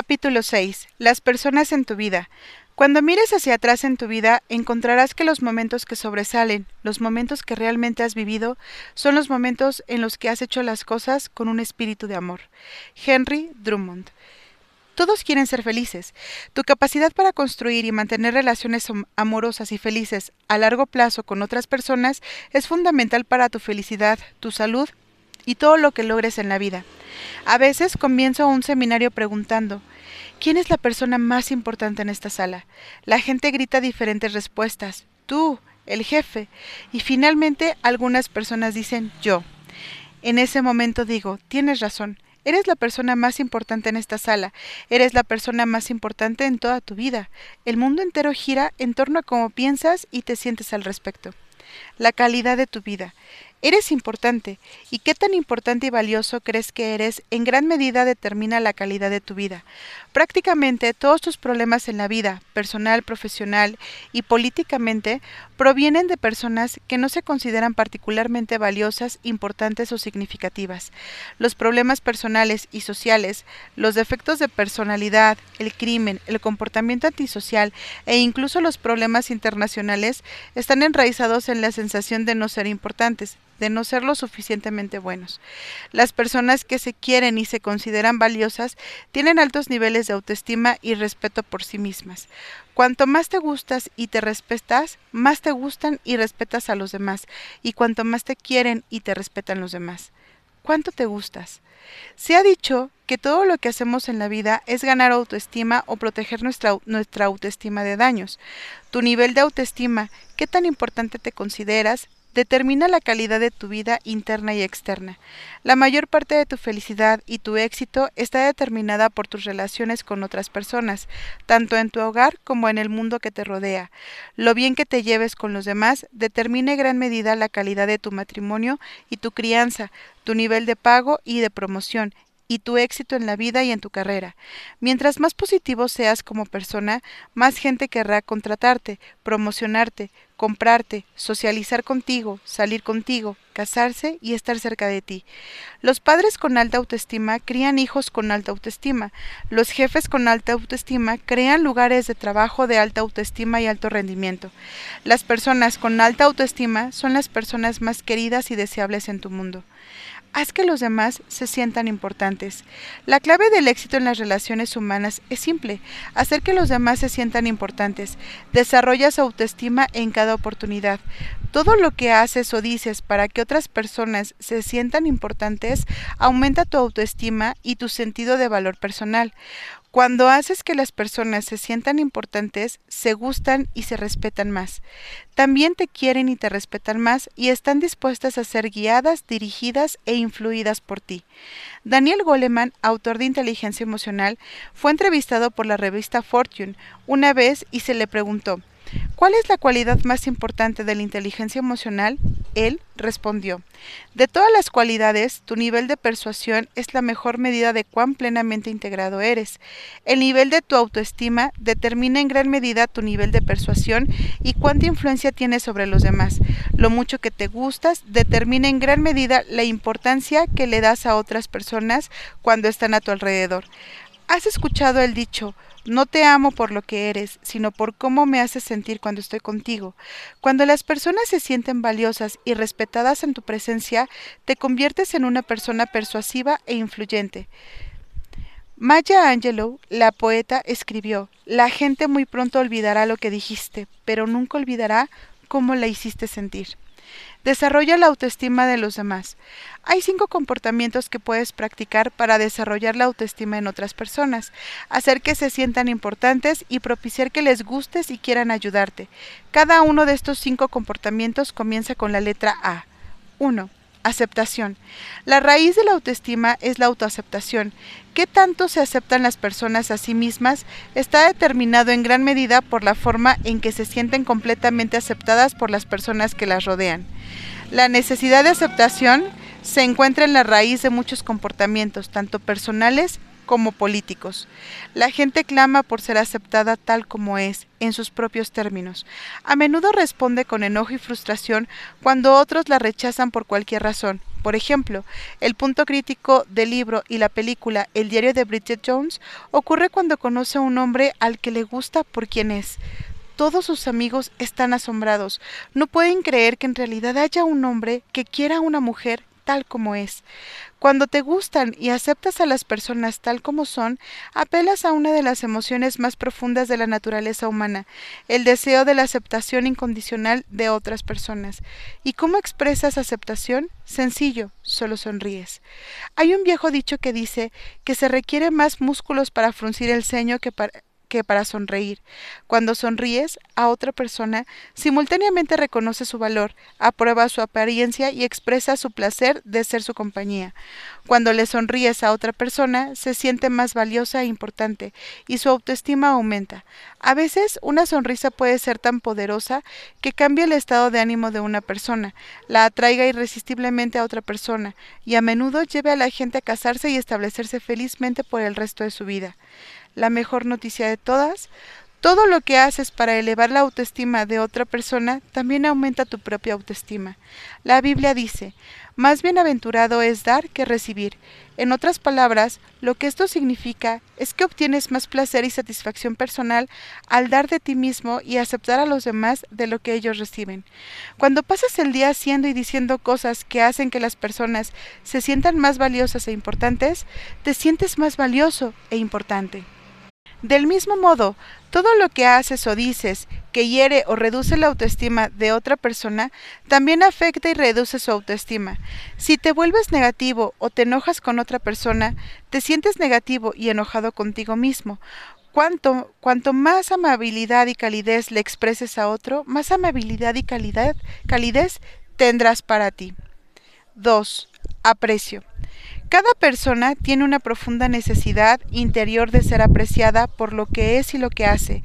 Capítulo 6. Las personas en tu vida. Cuando mires hacia atrás en tu vida, encontrarás que los momentos que sobresalen, los momentos que realmente has vivido, son los momentos en los que has hecho las cosas con un espíritu de amor. Henry Drummond. Todos quieren ser felices. Tu capacidad para construir y mantener relaciones amorosas y felices a largo plazo con otras personas es fundamental para tu felicidad, tu salud y todo lo que logres en la vida. A veces comienzo un seminario preguntando, ¿quién es la persona más importante en esta sala? La gente grita diferentes respuestas, tú, el jefe, y finalmente algunas personas dicen yo. En ese momento digo, tienes razón, eres la persona más importante en esta sala, eres la persona más importante en toda tu vida. El mundo entero gira en torno a cómo piensas y te sientes al respecto. La calidad de tu vida. Eres importante, y qué tan importante y valioso crees que eres en gran medida determina la calidad de tu vida. Prácticamente todos tus problemas en la vida, personal, profesional y políticamente, provienen de personas que no se consideran particularmente valiosas, importantes o significativas. Los problemas personales y sociales, los defectos de personalidad, el crimen, el comportamiento antisocial e incluso los problemas internacionales están enraizados en la sensación de no ser importantes, de no ser lo suficientemente buenos. Las personas que se quieren y se consideran valiosas tienen altos niveles de autoestima y respeto por sí mismas. Cuanto más te gustas y te respetas, más te gustan y respetas a los demás, y cuanto más te quieren y te respetan los demás. ¿Cuánto te gustas? Se ha dicho que todo lo que hacemos en la vida es ganar autoestima o proteger nuestra, nuestra autoestima de daños. Tu nivel de autoestima, qué tan importante te consideras, determina la calidad de tu vida interna y externa. La mayor parte de tu felicidad y tu éxito está determinada por tus relaciones con otras personas, tanto en tu hogar como en el mundo que te rodea. Lo bien que te lleves con los demás determina en gran medida la calidad de tu matrimonio y tu crianza, tu nivel de pago y de promoción, y tu éxito en la vida y en tu carrera. Mientras más positivo seas como persona, más gente querrá contratarte, promocionarte, comprarte, socializar contigo, salir contigo, casarse y estar cerca de ti. Los padres con alta autoestima crían hijos con alta autoestima. Los jefes con alta autoestima crean lugares de trabajo de alta autoestima y alto rendimiento. Las personas con alta autoestima son las personas más queridas y deseables en tu mundo. Haz que los demás se sientan importantes. La clave del éxito en las relaciones humanas es simple, hacer que los demás se sientan importantes. Desarrolla su autoestima en cada oportunidad. Todo lo que haces o dices para que otras personas se sientan importantes aumenta tu autoestima y tu sentido de valor personal. Cuando haces que las personas se sientan importantes, se gustan y se respetan más. También te quieren y te respetan más y están dispuestas a ser guiadas, dirigidas e influidas por ti. Daniel Goleman, autor de Inteligencia Emocional, fue entrevistado por la revista Fortune una vez y se le preguntó ¿Cuál es la cualidad más importante de la inteligencia emocional? Él respondió, De todas las cualidades, tu nivel de persuasión es la mejor medida de cuán plenamente integrado eres. El nivel de tu autoestima determina en gran medida tu nivel de persuasión y cuánta influencia tienes sobre los demás. Lo mucho que te gustas determina en gran medida la importancia que le das a otras personas cuando están a tu alrededor. ¿Has escuchado el dicho, no te amo por lo que eres, sino por cómo me haces sentir cuando estoy contigo. Cuando las personas se sienten valiosas y respetadas en tu presencia, te conviertes en una persona persuasiva e influyente. Maya Angelou, la poeta, escribió, La gente muy pronto olvidará lo que dijiste, pero nunca olvidará cómo la hiciste sentir. Desarrolla la autoestima de los demás. Hay cinco comportamientos que puedes practicar para desarrollar la autoestima en otras personas, hacer que se sientan importantes y propiciar que les gustes y quieran ayudarte. Cada uno de estos cinco comportamientos comienza con la letra A. 1. Aceptación. La raíz de la autoestima es la autoaceptación. ¿Qué tanto se aceptan las personas a sí mismas? Está determinado en gran medida por la forma en que se sienten completamente aceptadas por las personas que las rodean. La necesidad de aceptación se encuentra en la raíz de muchos comportamientos, tanto personales como políticos. La gente clama por ser aceptada tal como es, en sus propios términos. A menudo responde con enojo y frustración cuando otros la rechazan por cualquier razón. Por ejemplo, el punto crítico del libro y la película El diario de Bridget Jones ocurre cuando conoce a un hombre al que le gusta por quien es. Todos sus amigos están asombrados. No pueden creer que en realidad haya un hombre que quiera a una mujer tal como es. Cuando te gustan y aceptas a las personas tal como son, apelas a una de las emociones más profundas de la naturaleza humana, el deseo de la aceptación incondicional de otras personas. ¿Y cómo expresas aceptación? Sencillo, solo sonríes. Hay un viejo dicho que dice que se requiere más músculos para fruncir el ceño que para que para sonreír. Cuando sonríes a otra persona, simultáneamente reconoce su valor, aprueba su apariencia y expresa su placer de ser su compañía. Cuando le sonríes a otra persona, se siente más valiosa e importante, y su autoestima aumenta. A veces una sonrisa puede ser tan poderosa que cambia el estado de ánimo de una persona, la atraiga irresistiblemente a otra persona, y a menudo lleve a la gente a casarse y establecerse felizmente por el resto de su vida la mejor noticia de todas, todo lo que haces para elevar la autoestima de otra persona también aumenta tu propia autoestima. La Biblia dice, más bienaventurado es dar que recibir. En otras palabras, lo que esto significa es que obtienes más placer y satisfacción personal al dar de ti mismo y aceptar a los demás de lo que ellos reciben. Cuando pasas el día haciendo y diciendo cosas que hacen que las personas se sientan más valiosas e importantes, te sientes más valioso e importante. Del mismo modo, todo lo que haces o dices que hiere o reduce la autoestima de otra persona también afecta y reduce su autoestima. Si te vuelves negativo o te enojas con otra persona, te sientes negativo y enojado contigo mismo. Cuanto, cuanto más amabilidad y calidez le expreses a otro, más amabilidad y calidez tendrás para ti. 2. Aprecio. Cada persona tiene una profunda necesidad interior de ser apreciada por lo que es y lo que hace.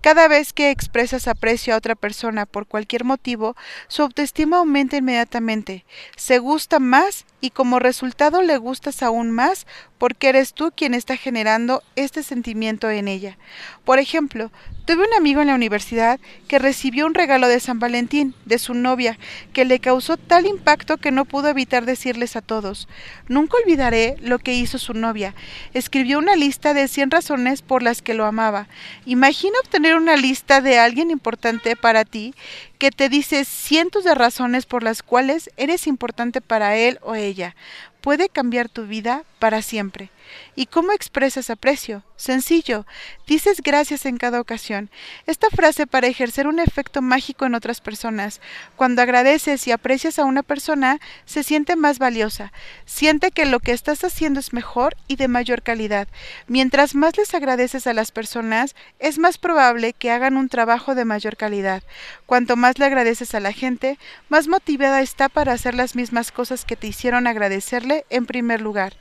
Cada vez que expresas aprecio a otra persona por cualquier motivo, su autoestima aumenta inmediatamente, se gusta más y como resultado le gustas aún más porque eres tú quien está generando este sentimiento en ella. Por ejemplo, tuve un amigo en la universidad que recibió un regalo de San Valentín de su novia que le causó tal impacto que no pudo evitar decirles a todos. Nunca olvidaré lo que hizo su novia. Escribió una lista de 100 razones por las que lo amaba. Imagina obtener una lista de alguien importante para ti que te dice cientos de razones por las cuales eres importante para él o ella. Puede cambiar tu vida para siempre. ¿Y cómo expresas aprecio? Sencillo, dices gracias en cada ocasión. Esta frase para ejercer un efecto mágico en otras personas. Cuando agradeces y aprecias a una persona, se siente más valiosa. Siente que lo que estás haciendo es mejor y de mayor calidad. Mientras más les agradeces a las personas, es más probable que hagan un trabajo de mayor calidad. Cuanto más le agradeces a la gente, más motivada está para hacer las mismas cosas que te hicieron agradecerle en primer lugar.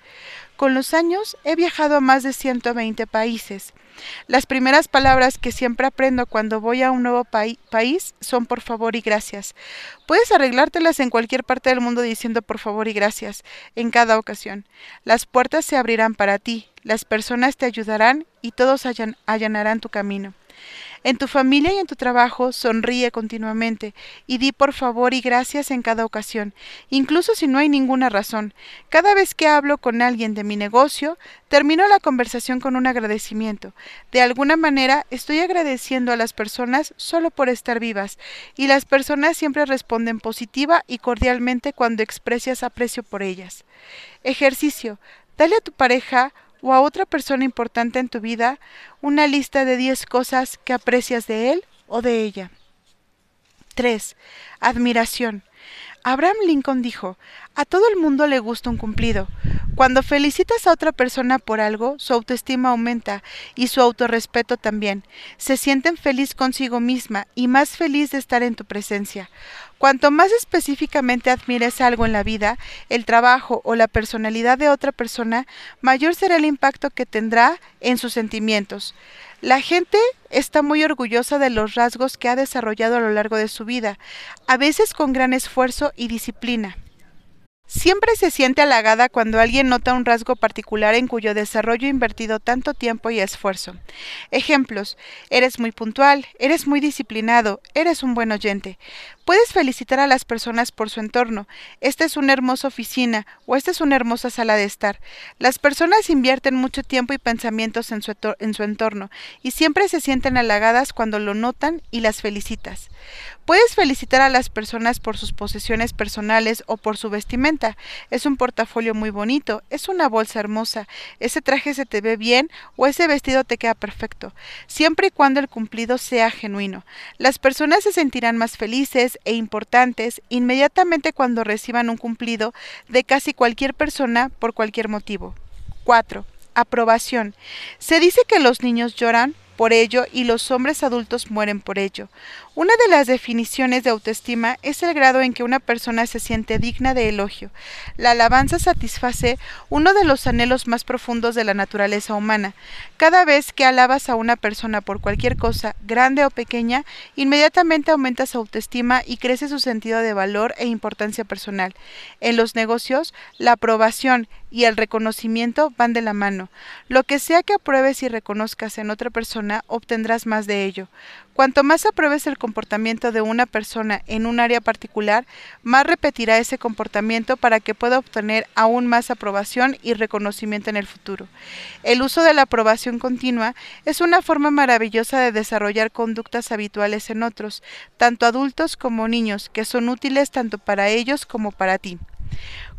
Con los años he viajado a más de 120 países. Las primeras palabras que siempre aprendo cuando voy a un nuevo país son por favor y gracias. Puedes arreglártelas en cualquier parte del mundo diciendo por favor y gracias en cada ocasión. Las puertas se abrirán para ti, las personas te ayudarán y todos allanarán tu camino. En tu familia y en tu trabajo sonríe continuamente y di por favor y gracias en cada ocasión, incluso si no hay ninguna razón. Cada vez que hablo con alguien de mi negocio, termino la conversación con un agradecimiento. De alguna manera estoy agradeciendo a las personas solo por estar vivas, y las personas siempre responden positiva y cordialmente cuando expresas aprecio por ellas. Ejercicio. Dale a tu pareja o a otra persona importante en tu vida una lista de 10 cosas que aprecias de él o de ella. 3. Admiración. Abraham Lincoln dijo, a todo el mundo le gusta un cumplido. Cuando felicitas a otra persona por algo, su autoestima aumenta y su autorrespeto también. Se sienten feliz consigo misma y más feliz de estar en tu presencia. Cuanto más específicamente admires algo en la vida, el trabajo o la personalidad de otra persona, mayor será el impacto que tendrá en sus sentimientos. La gente está muy orgullosa de los rasgos que ha desarrollado a lo largo de su vida, a veces con gran esfuerzo y disciplina. Siempre se siente halagada cuando alguien nota un rasgo particular en cuyo desarrollo ha invertido tanto tiempo y esfuerzo. Ejemplos. Eres muy puntual, eres muy disciplinado, eres un buen oyente. Puedes felicitar a las personas por su entorno. Esta es una hermosa oficina o esta es una hermosa sala de estar. Las personas invierten mucho tiempo y pensamientos en su, en su entorno y siempre se sienten halagadas cuando lo notan y las felicitas. Puedes felicitar a las personas por sus posesiones personales o por su vestimenta. Es un portafolio muy bonito, es una bolsa hermosa, ese traje se te ve bien o ese vestido te queda perfecto, siempre y cuando el cumplido sea genuino. Las personas se sentirán más felices e importantes inmediatamente cuando reciban un cumplido de casi cualquier persona por cualquier motivo. 4. Aprobación. Se dice que los niños lloran por ello y los hombres adultos mueren por ello. Una de las definiciones de autoestima es el grado en que una persona se siente digna de elogio. La alabanza satisface uno de los anhelos más profundos de la naturaleza humana. Cada vez que alabas a una persona por cualquier cosa, grande o pequeña, inmediatamente aumenta su autoestima y crece su sentido de valor e importancia personal. En los negocios, la aprobación y el reconocimiento van de la mano. Lo que sea que apruebes y reconozcas en otra persona, obtendrás más de ello. Cuanto más apruebes el comportamiento de una persona en un área particular, más repetirá ese comportamiento para que pueda obtener aún más aprobación y reconocimiento en el futuro. El uso de la aprobación continua es una forma maravillosa de desarrollar conductas habituales en otros, tanto adultos como niños, que son útiles tanto para ellos como para ti.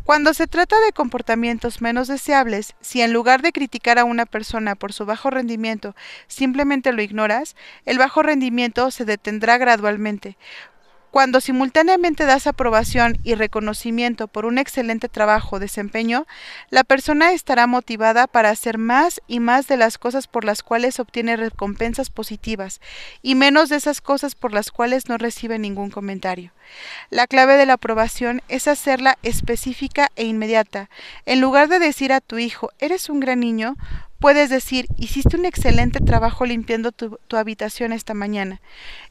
Cuando se trata de comportamientos menos deseables, si en lugar de criticar a una persona por su bajo rendimiento simplemente lo ignoras, el bajo rendimiento se detendrá gradualmente. Cuando simultáneamente das aprobación y reconocimiento por un excelente trabajo o desempeño, la persona estará motivada para hacer más y más de las cosas por las cuales obtiene recompensas positivas y menos de esas cosas por las cuales no recibe ningún comentario. La clave de la aprobación es hacerla específica e inmediata. En lugar de decir a tu hijo, eres un gran niño, Puedes decir, hiciste un excelente trabajo limpiando tu, habitación esta mañana.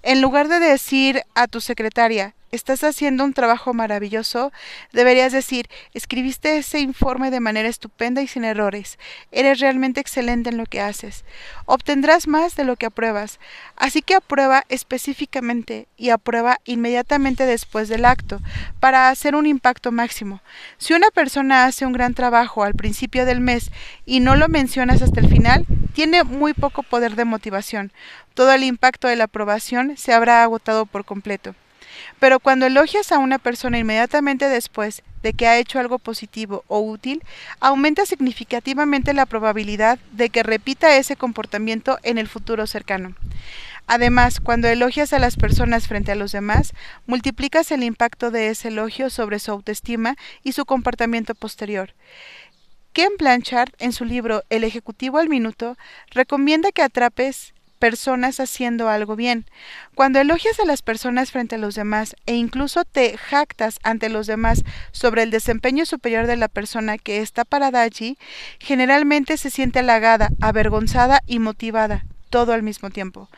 En lugar de decir a tu secretaria, estás haciendo un trabajo maravilloso, deberías decir, escribiste ese informe de manera estupenda y sin errores. Eres realmente excelente en lo que haces. Obtendrás más de lo que apruebas. Así que aprueba específicamente y aprueba inmediatamente después del acto, para hacer un impacto máximo. Si una persona hace un gran trabajo al principio del mes y no lo mencionas hasta el final, tiene muy poco poder de motivación. Todo el impacto de la aprobación se habrá agotado por completo. Pero cuando elogias a una persona inmediatamente después de que ha hecho algo positivo o útil, aumenta significativamente la probabilidad de que repita ese comportamiento en el futuro cercano. Además, cuando elogias a las personas frente a los demás, multiplicas el impacto de ese elogio sobre su autoestima y su comportamiento posterior. Ken Blanchard, en su libro El Ejecutivo al Minuto, recomienda que atrapes personas haciendo algo bien. Cuando elogias a las personas frente a los demás e incluso te jactas ante los demás sobre el desempeño superior de la persona que está parada allí, generalmente se siente halagada, avergonzada y motivada todo al mismo tiempo.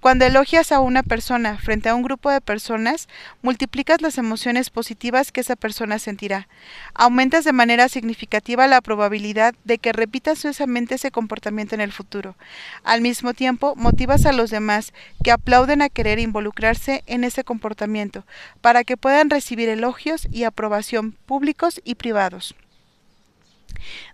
Cuando elogias a una persona frente a un grupo de personas, multiplicas las emociones positivas que esa persona sentirá. Aumentas de manera significativa la probabilidad de que repita sucesamente ese comportamiento en el futuro. Al mismo tiempo, motivas a los demás que aplauden a querer involucrarse en ese comportamiento para que puedan recibir elogios y aprobación públicos y privados.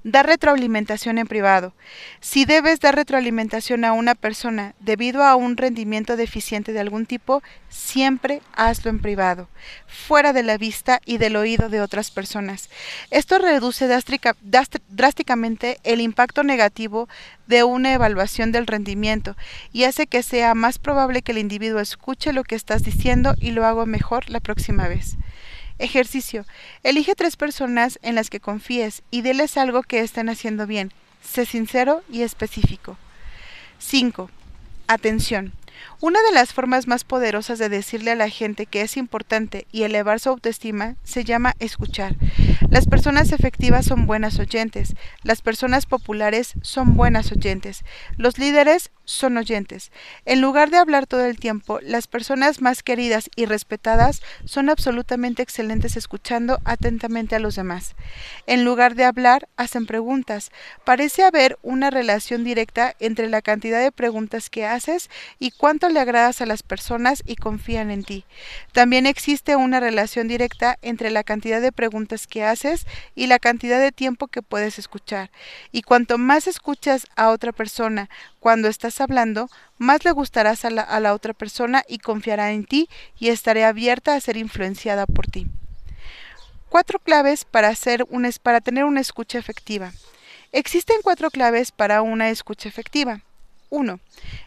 Dar retroalimentación en privado. Si debes dar retroalimentación a una persona debido a un rendimiento deficiente de algún tipo, siempre hazlo en privado, fuera de la vista y del oído de otras personas. Esto reduce drásticamente el impacto negativo de una evaluación del rendimiento y hace que sea más probable que el individuo escuche lo que estás diciendo y lo haga mejor la próxima vez. Ejercicio. Elige tres personas en las que confíes y déles algo que estén haciendo bien. Sé sincero y específico. 5. Atención. Una de las formas más poderosas de decirle a la gente que es importante y elevar su autoestima se llama escuchar. Las personas efectivas son buenas oyentes. Las personas populares son buenas oyentes. Los líderes son oyentes. En lugar de hablar todo el tiempo, las personas más queridas y respetadas son absolutamente excelentes escuchando atentamente a los demás. En lugar de hablar, hacen preguntas. Parece haber una relación directa entre la cantidad de preguntas que haces y cuánto le agradas a las personas y confían en ti. También existe una relación directa entre la cantidad de preguntas que haces y la cantidad de tiempo que puedes escuchar. Y cuanto más escuchas a otra persona cuando estás hablando, más le gustarás a la, otra persona y confiará en ti y estaré abierta a ser influenciada por ti. Cuatro claves para, hacer para tener una escucha efectiva. Existen cuatro claves para una escucha efectiva. 1.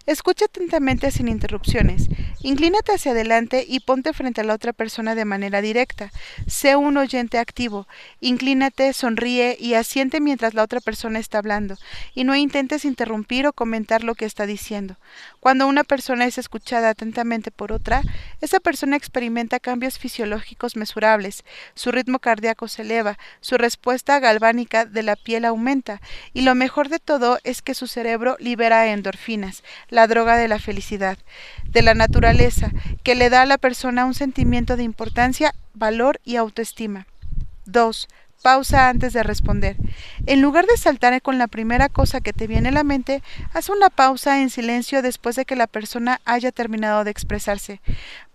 Escucha atentamente sin interrupciones. Inclínate hacia adelante y ponte frente a la otra persona de manera directa. Sé un oyente activo. Inclínate, sonríe y asiente mientras la otra persona está hablando. Y no intentes interrumpir o comentar lo que está diciendo. Cuando una persona es escuchada atentamente por otra, esa persona experimenta cambios fisiológicos mesurables. Su ritmo cardíaco se eleva, su respuesta galvánica de la piel aumenta, y lo mejor de todo es que su cerebro libera endorfinas, la droga de la felicidad, de la naturaleza, que le da a la persona un sentimiento de importancia, valor y autoestima. 2. Pausa antes de responder. En lugar de saltar con la primera cosa que te viene a la mente, haz una pausa en silencio después de que la persona haya terminado de expresarse.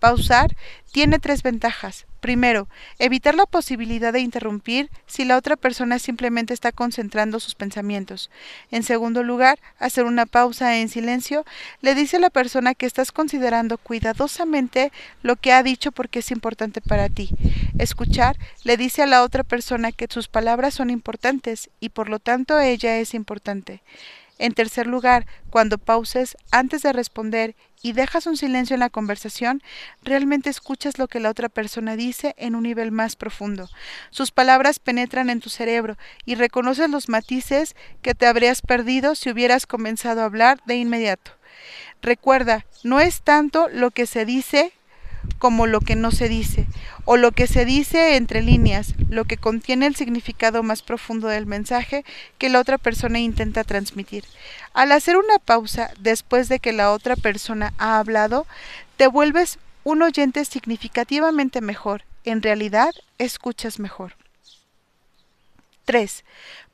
Pausar tiene tres ventajas. Primero, evitar la posibilidad de interrumpir si la otra persona simplemente está concentrando sus pensamientos. En segundo lugar, hacer una pausa en silencio le dice a la persona que estás considerando cuidadosamente lo que ha dicho porque es importante para ti. Escuchar le dice a la otra persona que sus palabras son importantes y por lo tanto ella es importante. En tercer lugar, cuando pauses antes de responder y dejas un silencio en la conversación, realmente escuchas lo que la otra persona dice en un nivel más profundo. Sus palabras penetran en tu cerebro y reconoces los matices que te habrías perdido si hubieras comenzado a hablar de inmediato. Recuerda, no es tanto lo que se dice como lo que no se dice, o lo que se dice entre líneas, lo que contiene el significado más profundo del mensaje que la otra persona intenta transmitir. Al hacer una pausa después de que la otra persona ha hablado, te vuelves un oyente significativamente mejor. En realidad, escuchas mejor. 3.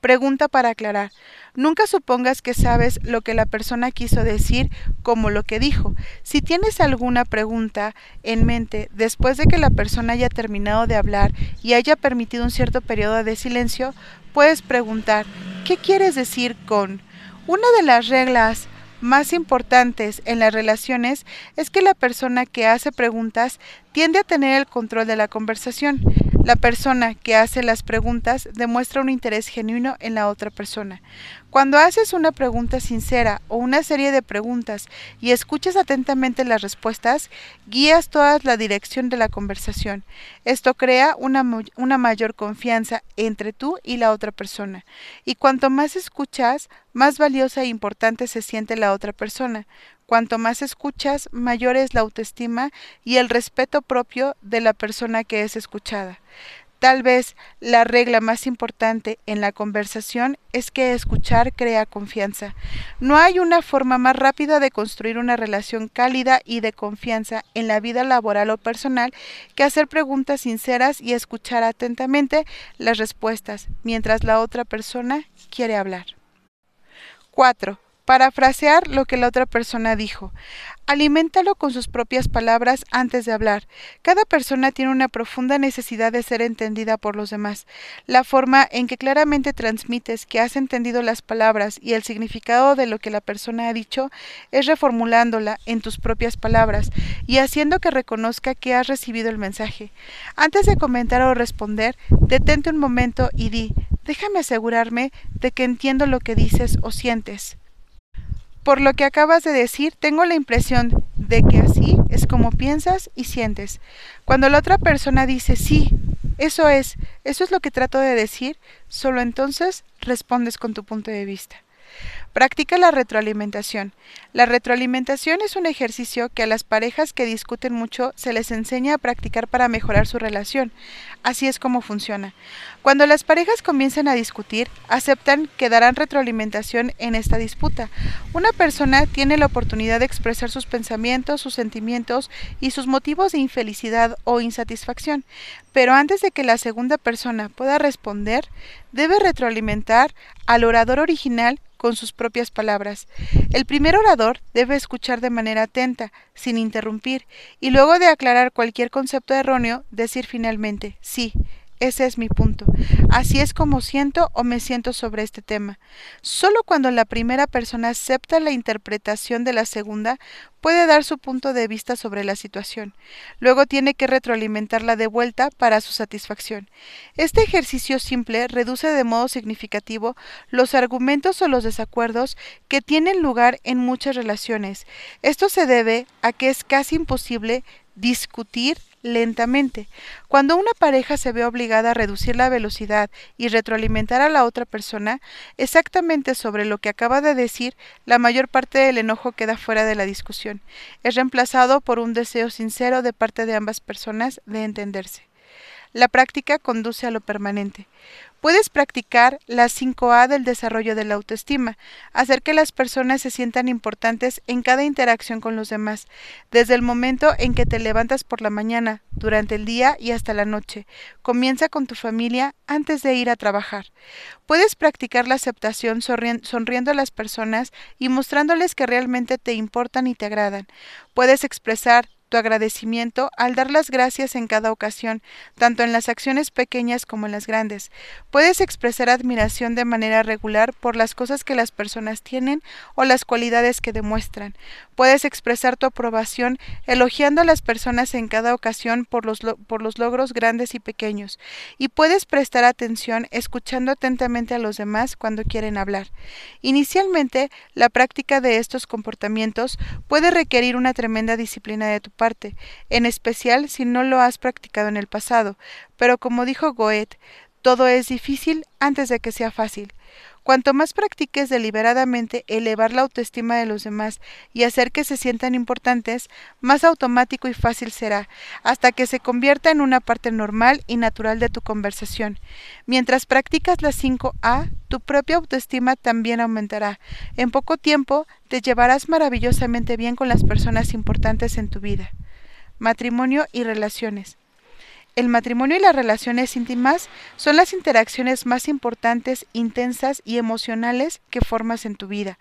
Pregunta para aclarar. Nunca supongas que sabes lo que la persona quiso decir como lo que dijo. Si tienes alguna pregunta en mente después de que la persona haya terminado de hablar y haya permitido un cierto periodo de silencio, puedes preguntar ¿qué quieres decir con? Una de las reglas más importantes en las relaciones es que la persona que hace preguntas tiende a tener el control de la conversación. La persona que hace las preguntas demuestra un interés genuino en la otra persona. Cuando haces una pregunta sincera o una serie de preguntas y escuchas atentamente las respuestas, guías toda la dirección de la conversación. Esto crea una, una mayor confianza entre tú y la otra persona. Y cuanto más escuchas, más valiosa e importante se siente la otra persona. Cuanto más escuchas, mayor es la autoestima y el respeto propio de la persona que es escuchada. Tal vez la regla más importante en la conversación es que escuchar crea confianza. No hay una forma más rápida de construir una relación cálida y de confianza en la vida laboral o personal que hacer preguntas sinceras y escuchar atentamente las respuestas mientras la otra persona quiere hablar. 4 parafrasear lo que la otra persona dijo. Aliméntalo con sus propias palabras antes de hablar. Cada persona tiene una profunda necesidad de ser entendida por los demás. La forma en que claramente transmites que has entendido las palabras y el significado de lo que la persona ha dicho es reformulándola en tus propias palabras y haciendo que reconozca que has recibido el mensaje. Antes de comentar o responder, detente un momento y di, déjame asegurarme de que entiendo lo que dices o sientes. Por lo que acabas de decir, tengo la impresión de que así es como piensas y sientes. Cuando la otra persona dice sí, eso es, eso es lo que trato de decir, solo entonces respondes con tu punto de vista. Practica la retroalimentación. La retroalimentación es un ejercicio que a las parejas que discuten mucho se les enseña a practicar para mejorar su relación. Así es como funciona. Cuando las parejas comiencen a discutir, aceptan que darán retroalimentación en esta disputa. Una persona tiene la oportunidad de expresar sus pensamientos, sus sentimientos y sus motivos de infelicidad o insatisfacción, pero antes de que la segunda persona pueda responder, debe retroalimentar al orador original con sus propias palabras. El primer orador debe escuchar de manera atenta, sin interrumpir, y luego de aclarar cualquier concepto erróneo, decir finalmente sí, ese es mi punto. Así es como siento o me siento sobre este tema. Solo cuando la primera persona acepta la interpretación de la segunda, puede dar su punto de vista sobre la situación. Luego tiene que retroalimentarla de vuelta para su satisfacción. Este ejercicio simple reduce de modo significativo los argumentos o los desacuerdos que tienen lugar en muchas relaciones. Esto se debe a que es casi imposible discutir lentamente. Cuando una pareja se ve obligada a reducir la velocidad y retroalimentar a la otra persona exactamente sobre lo que acaba de decir, la mayor parte del enojo queda fuera de la discusión. Es reemplazado por un deseo sincero de parte de ambas personas de entenderse. La práctica conduce a lo permanente. Puedes practicar las 5A del desarrollo de la autoestima, hacer que las personas se sientan importantes en cada interacción con los demás, desde el momento en que te levantas por la mañana, durante el día y hasta la noche. Comienza con tu familia antes de ir a trabajar. Puedes practicar la aceptación sonriendo a las personas y mostrándoles que realmente te importan y te agradan. Puedes expresar tu agradecimiento al dar las gracias en cada ocasión, tanto en las acciones pequeñas como en las grandes. Puedes expresar admiración de manera regular por las cosas que las personas tienen o las cualidades que demuestran. Puedes expresar tu aprobación elogiando a las personas en cada ocasión por los, por los logros grandes y pequeños. Y puedes prestar atención escuchando atentamente a los demás cuando quieren hablar. Inicialmente, la práctica de estos comportamientos puede requerir una tremenda disciplina de tu parte, en especial si no lo has practicado en el pasado, pero como dijo Goethe, todo es difícil antes de que sea fácil. Cuanto más practiques deliberadamente elevar la autoestima de los demás y hacer que se sientan importantes, más automático y fácil será, hasta que se convierta en una parte normal y natural de tu conversación. Mientras practicas las 5A, tu propia autoestima también aumentará. En poco tiempo te llevarás maravillosamente bien con las personas importantes en tu vida. Matrimonio y relaciones. El matrimonio y las relaciones íntimas son las interacciones más importantes, intensas y emocionales que formas en tu vida.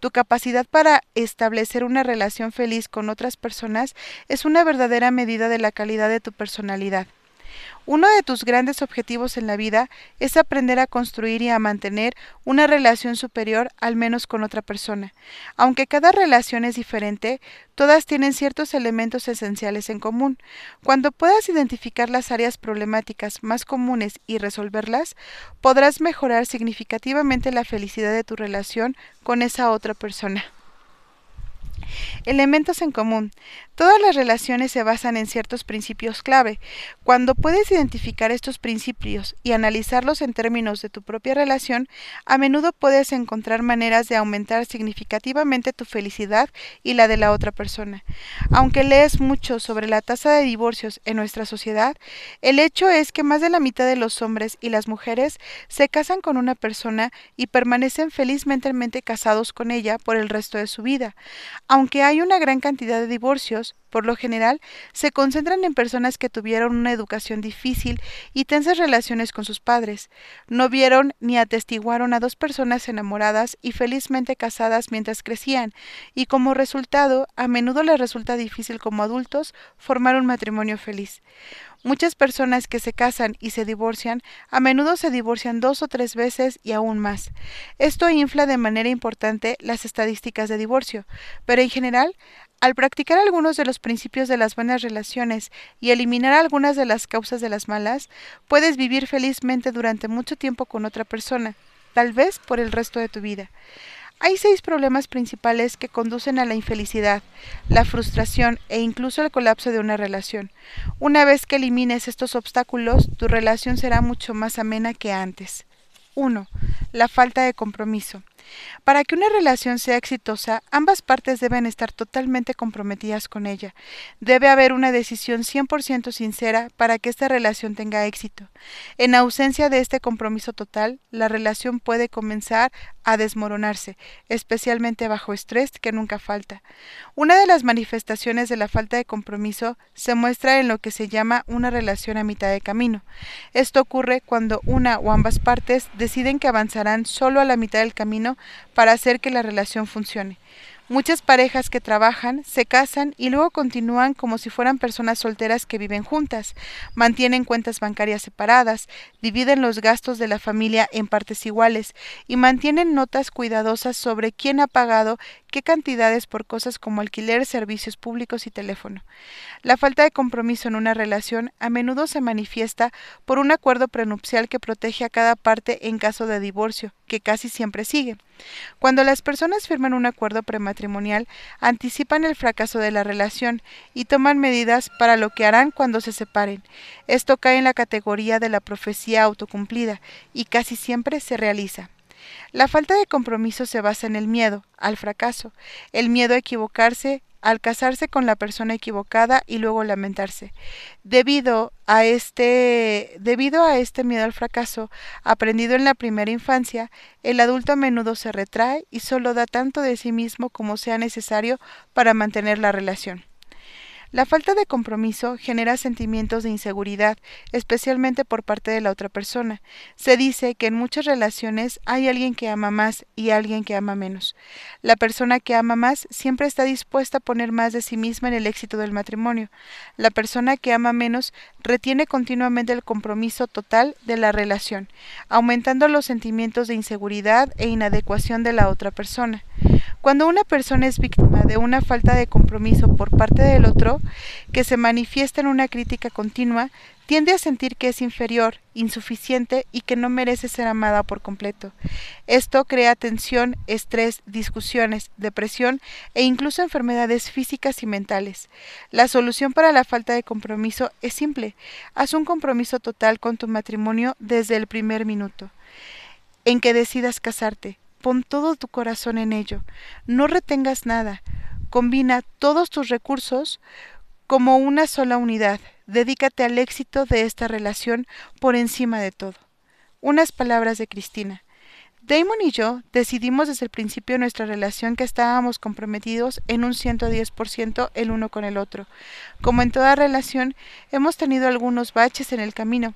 Tu capacidad para establecer una relación feliz con otras personas es una verdadera medida de la calidad de tu personalidad. Uno de tus grandes objetivos en la vida es aprender a construir y a mantener una relación superior al menos con otra persona. Aunque cada relación es diferente, todas tienen ciertos elementos esenciales en común. Cuando puedas identificar las áreas problemáticas más comunes y resolverlas, podrás mejorar significativamente la felicidad de tu relación con esa otra persona. Elementos en común. Todas las relaciones se basan en ciertos principios clave. Cuando puedes identificar estos principios y analizarlos en términos de tu propia relación, a menudo puedes encontrar maneras de aumentar significativamente tu felicidad y la de la otra persona. Aunque lees mucho sobre la tasa de divorcios en nuestra sociedad, el hecho es que más de la mitad de los hombres y las mujeres se casan con una persona y permanecen felizmente casados con ella por el resto de su vida. Aunque hay una gran cantidad de divorcios, por lo general, se concentran en personas que tuvieron una educación difícil y tensas relaciones con sus padres. No vieron ni atestiguaron a dos personas enamoradas y felizmente casadas mientras crecían, y como resultado, a menudo les resulta difícil como adultos formar un matrimonio feliz. Muchas personas que se casan y se divorcian a menudo se divorcian dos o tres veces y aún más. Esto infla de manera importante las estadísticas de divorcio, pero en general, al practicar algunos de los principios de las buenas relaciones y eliminar algunas de las causas de las malas, puedes vivir felizmente durante mucho tiempo con otra persona, tal vez por el resto de tu vida. Hay seis problemas principales que conducen a la infelicidad, la frustración e incluso el colapso de una relación. Una vez que elimines estos obstáculos, tu relación será mucho más amena que antes. 1. La falta de compromiso. Para que una relación sea exitosa, ambas partes deben estar totalmente comprometidas con ella. Debe haber una decisión 100% sincera para que esta relación tenga éxito. En ausencia de este compromiso total, la relación puede comenzar a desmoronarse, especialmente bajo estrés que nunca falta. Una de las manifestaciones de la falta de compromiso se muestra en lo que se llama una relación a mitad de camino. Esto ocurre cuando una o ambas partes deciden que avanzarán solo a la mitad del camino para hacer que la relación funcione. Muchas parejas que trabajan se casan y luego continúan como si fueran personas solteras que viven juntas, mantienen cuentas bancarias separadas, dividen los gastos de la familia en partes iguales y mantienen notas cuidadosas sobre quién ha pagado qué cantidades por cosas como alquiler, servicios públicos y teléfono. La falta de compromiso en una relación a menudo se manifiesta por un acuerdo prenupcial que protege a cada parte en caso de divorcio, que casi siempre sigue. Cuando las personas firman un acuerdo prematrimonial, anticipan el fracaso de la relación y toman medidas para lo que harán cuando se separen. Esto cae en la categoría de la profecía autocumplida y casi siempre se realiza. La falta de compromiso se basa en el miedo al fracaso, el miedo a equivocarse, al casarse con la persona equivocada y luego lamentarse. Debido a este, debido a este miedo al fracaso, aprendido en la primera infancia, el adulto a menudo se retrae y solo da tanto de sí mismo como sea necesario para mantener la relación. La falta de compromiso genera sentimientos de inseguridad, especialmente por parte de la otra persona. Se dice que en muchas relaciones hay alguien que ama más y alguien que ama menos. La persona que ama más siempre está dispuesta a poner más de sí misma en el éxito del matrimonio. La persona que ama menos retiene continuamente el compromiso total de la relación, aumentando los sentimientos de inseguridad e inadecuación de la otra persona. Cuando una persona es víctima de una falta de compromiso por parte del otro, que se manifiesta en una crítica continua, tiende a sentir que es inferior, insuficiente y que no merece ser amada por completo. Esto crea tensión, estrés, discusiones, depresión e incluso enfermedades físicas y mentales. La solución para la falta de compromiso es simple. Haz un compromiso total con tu matrimonio desde el primer minuto en que decidas casarte Pon todo tu corazón en ello. No retengas nada. Combina todos tus recursos como una sola unidad. Dedícate al éxito de esta relación por encima de todo. Unas palabras de Cristina. Damon y yo decidimos desde el principio de nuestra relación que estábamos comprometidos en un 110% el uno con el otro. Como en toda relación, hemos tenido algunos baches en el camino,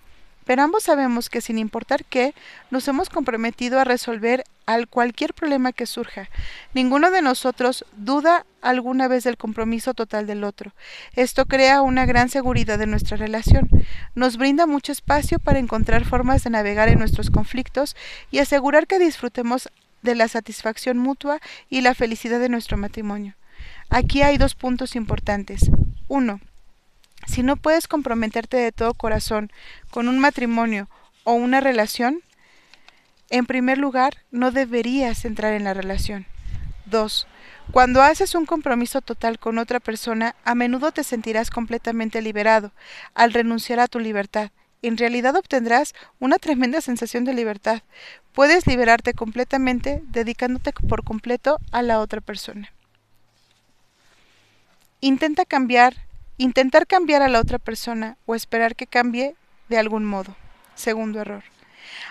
pero ambos sabemos que sin importar qué, nos hemos comprometido a resolver al cualquier problema que surja. Ninguno de nosotros duda alguna vez del compromiso total del otro. Esto crea una gran seguridad en nuestra relación. Nos brinda mucho espacio para encontrar formas de navegar en nuestros conflictos y asegurar que disfrutemos de la satisfacción mutua y la felicidad de nuestro matrimonio. Aquí hay dos puntos importantes. Uno, si no puedes comprometerte de todo corazón con un matrimonio o una relación, en primer lugar, no deberías entrar en la relación. 2. Cuando haces un compromiso total con otra persona, a menudo te sentirás completamente liberado al renunciar a tu libertad. En realidad obtendrás una tremenda sensación de libertad. Puedes liberarte completamente dedicándote por completo a la otra persona. Intenta cambiar Intentar cambiar a la otra persona o esperar que cambie de algún modo. Segundo error.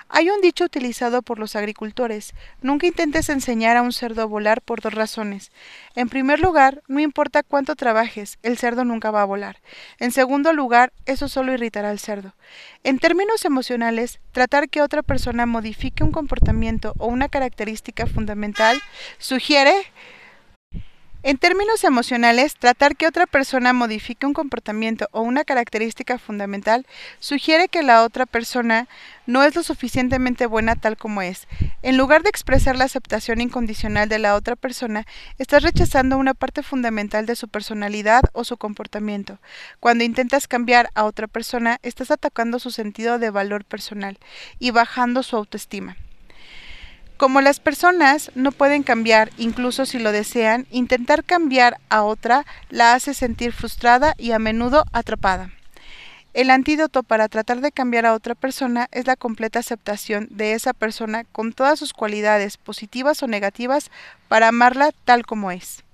Hay un dicho utilizado por los agricultores. Nunca intentes enseñar a un cerdo a volar por dos razones. En primer lugar, no importa cuánto trabajes, el cerdo nunca va a volar. En segundo lugar, eso solo irritará al cerdo. En términos emocionales, tratar que otra persona modifique un comportamiento o una característica fundamental sugiere en términos emocionales, tratar que otra persona modifique un comportamiento o una característica fundamental sugiere que la otra persona no es lo suficientemente buena tal como es. En lugar de expresar la aceptación incondicional de la otra persona, estás rechazando una parte fundamental de su personalidad o su comportamiento. Cuando intentas cambiar a otra persona, estás atacando su sentido de valor personal y bajando su autoestima. Como las personas no pueden cambiar, incluso si lo desean, intentar cambiar a otra la hace sentir frustrada y a menudo atrapada. El antídoto para tratar de cambiar a otra persona es la completa aceptación de esa persona con todas sus cualidades, positivas o negativas, para amarla tal como es.